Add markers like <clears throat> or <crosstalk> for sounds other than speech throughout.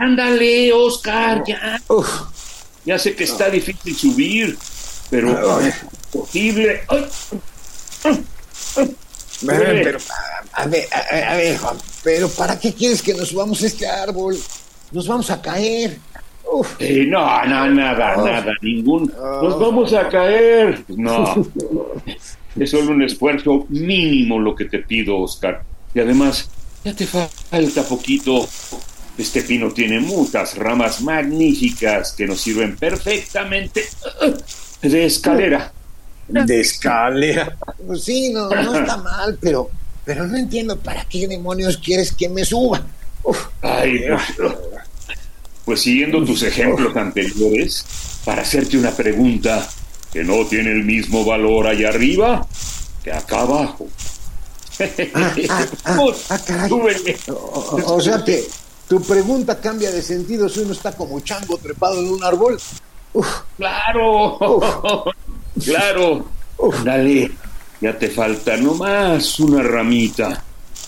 ándale, Oscar, ya. Ya sé que está difícil subir, pero es posible. Ay. Pero, a ver, a, a ver, Juan, pero ¿para qué quieres que nos subamos a este árbol? Nos vamos a caer. Uf. Eh, no, no, nada, nada, ningún. Nos vamos a caer. No. <laughs> Es solo un esfuerzo mínimo lo que te pido, Oscar. Y además, ya te falta poquito. Este pino tiene muchas ramas magníficas que nos sirven perfectamente de escalera. De escalera. Pues sí, no, no <clears throat> está mal, pero, pero no entiendo para qué demonios quieres que me suba. Uf. Ay, pues, pues siguiendo tus ejemplos anteriores, para hacerte una pregunta que no tiene el mismo valor allá arriba que acá abajo. Ah, ah, ah, <laughs> ah. O, o sea que tu pregunta cambia de sentido si uno está como chango trepado en un árbol. Uf, Claro, claro. Dale, ya te falta nomás una ramita.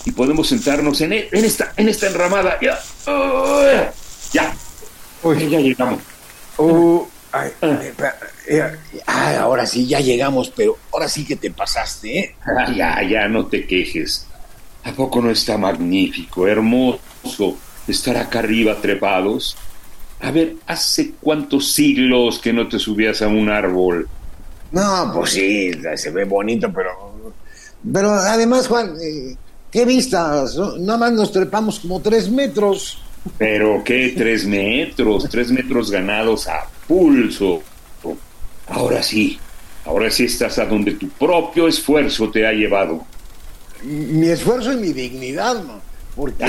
Y podemos sentarnos en, e- en esta, en esta enramada. Ya, Ah, ya, Uy. ya llegamos. Uh, ay, eh, pa- eh, ay, ahora sí, ya llegamos, pero ahora sí que te pasaste, ¿eh? Ah, Ya, ya, no te quejes. ¿A poco no está magnífico, hermoso estar acá arriba trepados? A ver, ¿hace cuántos siglos que no te subías a un árbol? No, pues sí, se ve bonito, pero. Pero además, Juan, eh, ¿qué vistas? Nada más nos trepamos como tres metros. Pero qué, tres metros, tres metros ganados a pulso. Ahora sí, ahora sí estás a donde tu propio esfuerzo te ha llevado. Mi esfuerzo y mi dignidad, ¿no? Porque,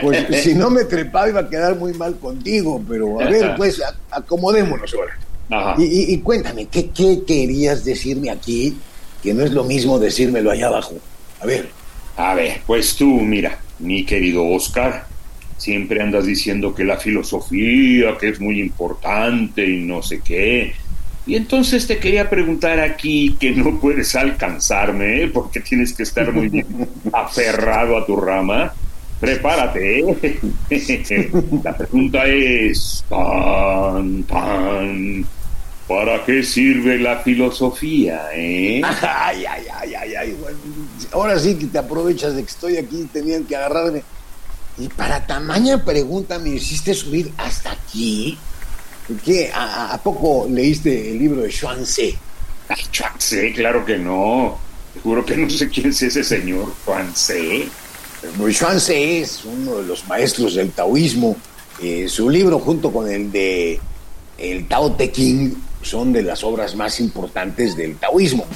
pues, <laughs> si no me trepaba iba a quedar muy mal contigo, pero a ver, pues, acomodémonos ahora. Ajá. Y, y- y cuéntame, ¿qué, ¿qué querías decirme aquí? Que no es lo mismo decírmelo allá abajo. A ver. A ver, pues tú, mira, mi querido Oscar, siempre andas diciendo que la filosofía, que es muy importante y no sé qué. Y entonces te quería preguntar aquí que no puedes alcanzarme, ¿eh? porque tienes que estar muy bien <laughs> aferrado a tu rama. Prepárate. ¿eh? <laughs> La pregunta es, pan, pan, ¿para qué sirve la filosofía? Eh? <laughs> Ay, ay, ay, ay, ay. bueno, Ahora sí que te aprovechas de que estoy aquí, tenían que agarrarme. Y para tamaña pregunta me hiciste subir hasta aquí. ¿Qué? ¿A, poco leíste el libro de Xuan Tse? Ay, Juan C, claro que no. Te juro que no sé quién es ese señor Juan Tse es uno de los maestros del taoísmo. Eh, su libro, junto con el de El Tao Te Ching, son de las obras más importantes del taoísmo.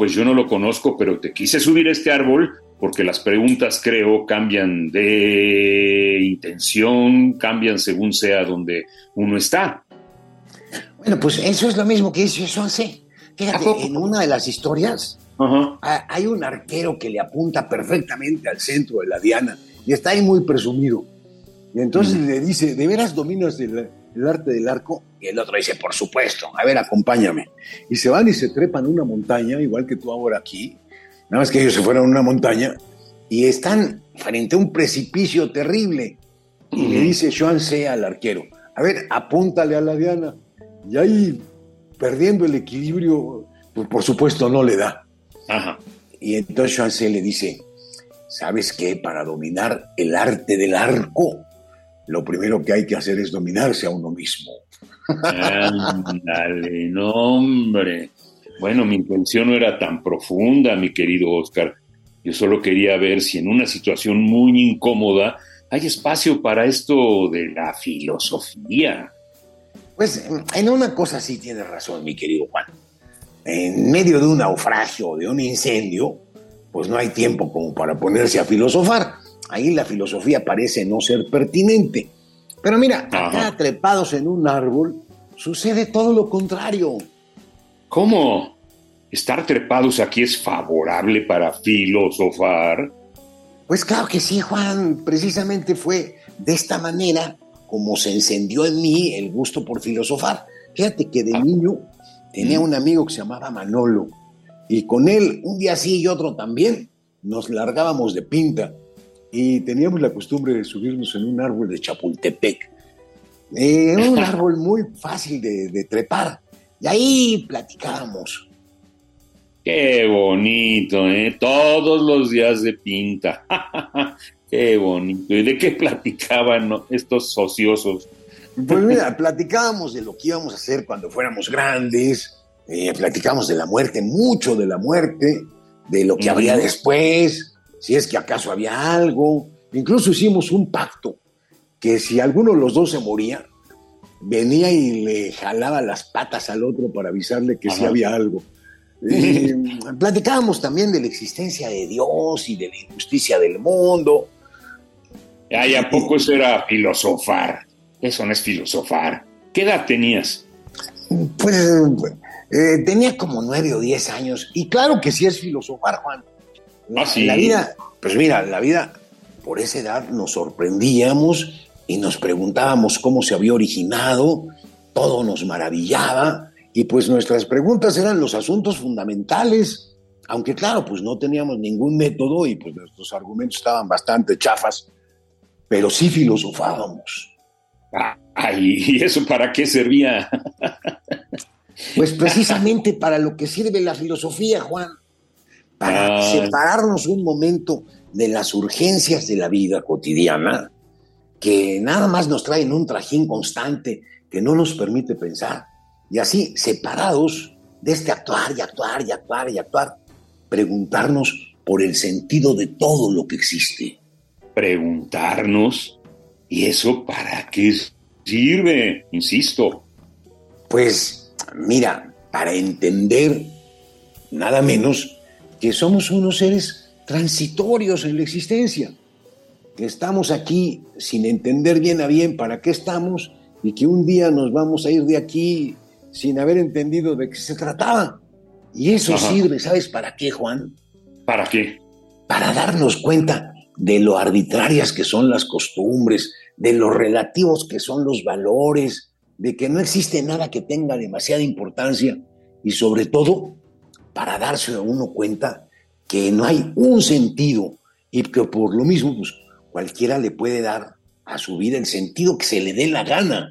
Pues yo no lo conozco, pero te quise subir a este árbol porque las preguntas, creo, cambian de intención, cambian según sea donde uno está. Bueno, pues eso es lo mismo que hizo Xuan Tse. ¿A Fíjate, en una de las historias hay un arquero que le apunta perfectamente al centro de la diana y está ahí muy presumido. Y entonces le dice, ¿de veras dominas el, el arte del arco? Y el otro dice, por supuesto, a ver, acompáñame. Y se van y se trepan una montaña, igual que tú ahora aquí. Nada más que ellos se fueron a una montaña y están frente a un precipicio terrible. Y le dice Xuan Tse al arquero, a ver, apúntale a la diana. Y ahí, perdiendo el equilibrio, pues por supuesto no le da. Ajá. Y entonces Xuan Tse le dice, ¿sabes qué? Para dominar el arte del arco, lo primero que hay que hacer es dominarse a uno mismo. Ándale, no, hombre. Bueno, mi intención no era tan profunda, mi querido Oscar. Yo solo quería ver si en una situación muy incómoda hay espacio para esto de la filosofía. Pues en una cosa sí tiene razón, mi querido Juan. En medio de un naufragio, de un incendio, pues no hay tiempo como para ponerse a filosofar. Ahí la filosofía parece no ser pertinente. Pero mira, acá trepados en un árbol, sucede todo lo contrario. ¿Cómo? ¿Estar trepados aquí es favorable para filosofar? Pues claro que sí, Juan. Precisamente fue de esta manera como se encendió en mí el gusto por filosofar. Fíjate que de ah. niño tenía mm. un amigo que se llamaba Manolo y con él un día sí y otro también nos largábamos de pinta y teníamos la costumbre de subirnos en un árbol de Chapultepec. Eh, un <laughs> árbol muy fácil de, trepar y ahí platicábamos. Qué bonito, ¿eh? Todos los días de pinta. <laughs> Qué bonito. ¿Y de qué platicaban estos ociosos? Pues mira, <laughs> platicábamos de lo que íbamos a hacer cuando fuéramos grandes, eh, platicamos de la muerte, mucho de la muerte, de lo que habría después, si es que acaso había algo. Incluso hicimos un pacto que si alguno de los dos se moría, venía y le jalaba las patas al otro para avisarle que sí había algo. <laughs> platicábamos también de la existencia de Dios y de la injusticia del mundo. Ay, ¿a poco eso era filosofar? Eso no es filosofar. ¿Qué edad tenías? Pues eh, tenía como nueve o diez años. Y claro que sí es filosofar, Juan. ¿Ah, la vida, pues mira, la vida, por esa edad nos sorprendíamos y nos preguntábamos cómo se había originado, todo nos maravillaba y pues nuestras preguntas eran los asuntos fundamentales, aunque claro, pues no teníamos ningún método y pues nuestros argumentos estaban bastante chafas, pero sí filosofábamos. Ay, ¿y eso para qué servía? Pues precisamente para lo que sirve la filosofía, Juan, para ah. separarnos un momento de las urgencias de la vida cotidiana, que nada más nos traen un trajín constante que no nos permite pensar. Y así, separados de este actuar y actuar y actuar y actuar, preguntarnos por el sentido de todo lo que existe. Preguntarnos, ¿y eso para qué sirve? Insisto. Pues Mira, para entender nada menos que somos unos seres transitorios en la existencia, que estamos aquí sin entender bien a bien para qué estamos y que un día nos vamos a ir de aquí sin haber entendido de qué se trataba. Y eso sirve, ¿sabes para qué, Juan? ¿Para qué? Para darnos cuenta de lo arbitrarias que son las costumbres, de lo relativos que son los valores, de que no existe nada que tenga demasiada importancia y sobre todo para darse a uno cuenta que no hay un sentido y que por lo mismo pues, cualquiera le puede dar a su vida el sentido que se le dé la gana.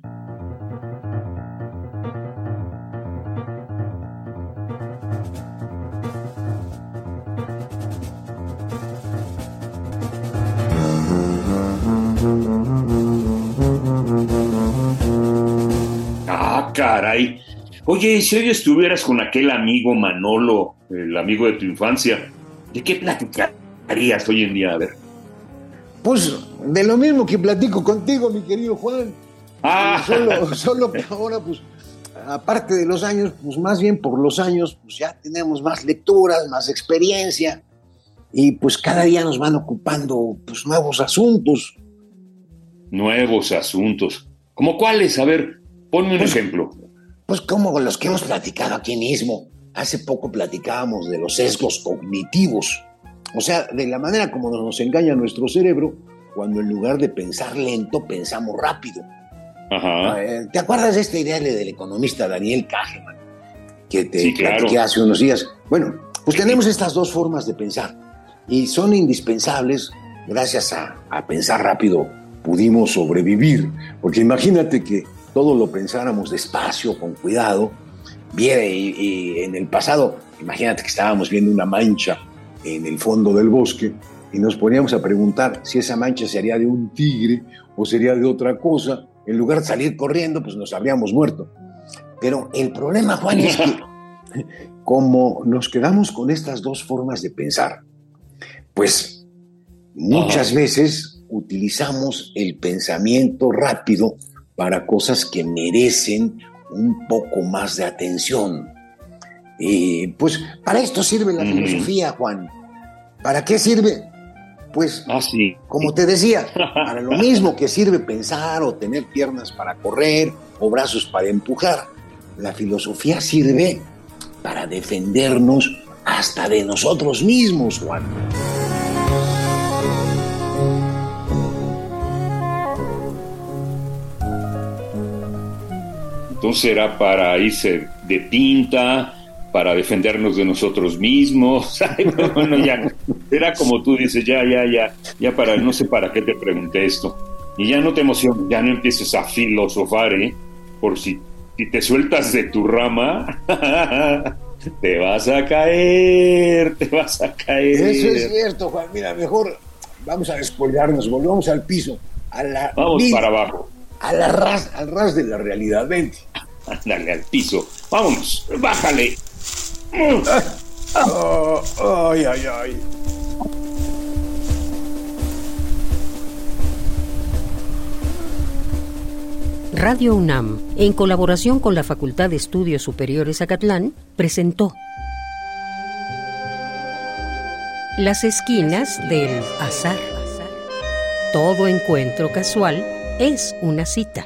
caray. Oye, si hoy estuvieras con aquel amigo Manolo, el amigo de tu infancia, ¿de qué platicarías hoy en día? A ver. Pues de lo mismo que platico contigo, mi querido Juan. Ah. Solo, solo que ahora, pues, aparte de los años, pues más bien por los años, pues ya tenemos más lecturas, más experiencia, y pues cada día nos van ocupando pues nuevos asuntos. Nuevos asuntos. ¿Como cuáles? A ver, Ponme un pues, ejemplo. Pues como los que hemos platicado aquí mismo. Hace poco platicábamos de los sesgos cognitivos. O sea, de la manera como nos engaña nuestro cerebro cuando en lugar de pensar lento, pensamos rápido. Ajá. ¿Te acuerdas de esta idea del economista Daniel Kahneman? Que te sí, claro. hace unos días. Bueno, pues tenemos estas dos formas de pensar y son indispensables. Gracias a, a pensar rápido pudimos sobrevivir. Porque imagínate que todo lo pensáramos despacio, con cuidado, bien, y, en el pasado, imagínate que estábamos viendo una mancha en el fondo del bosque y nos poníamos a preguntar si esa mancha sería de un tigre o sería de otra cosa, en lugar de salir corriendo, pues nos habríamos muerto. Pero el problema, Juan, es que <laughs> como nos quedamos con estas dos formas de pensar, pues muchas veces utilizamos el pensamiento rápido para cosas que merecen un poco más de atención. Y pues para esto sirve la filosofía, Juan. ¿Para qué sirve? Pues, ah, como te decía, <laughs> para lo mismo que sirve pensar o tener piernas para correr o brazos para empujar, la filosofía sirve para defendernos hasta de nosotros mismos, Juan. Entonces era para irse de pinta, para defendernos de nosotros mismos. <laughs> bueno, ya, era como tú dices, ya, ya, ya, ya para, no sé para qué te pregunté esto. Y ya no te emociones, ya no empieces a filosofar, ¿eh? Por si, si te sueltas de tu rama, <laughs> te vas a caer, te vas a caer. Eso es cierto, Juan. Mira, mejor vamos a despojarnos, volvamos al piso. A la vamos para abajo. A la ras, al ras de la realidad, vente. Dale al piso. Vámonos, bájale. ay, ay, ay. Radio UNAM, en colaboración con la Facultad de Estudios Superiores Acatlán, presentó Las esquinas del azar. Todo encuentro casual es una cita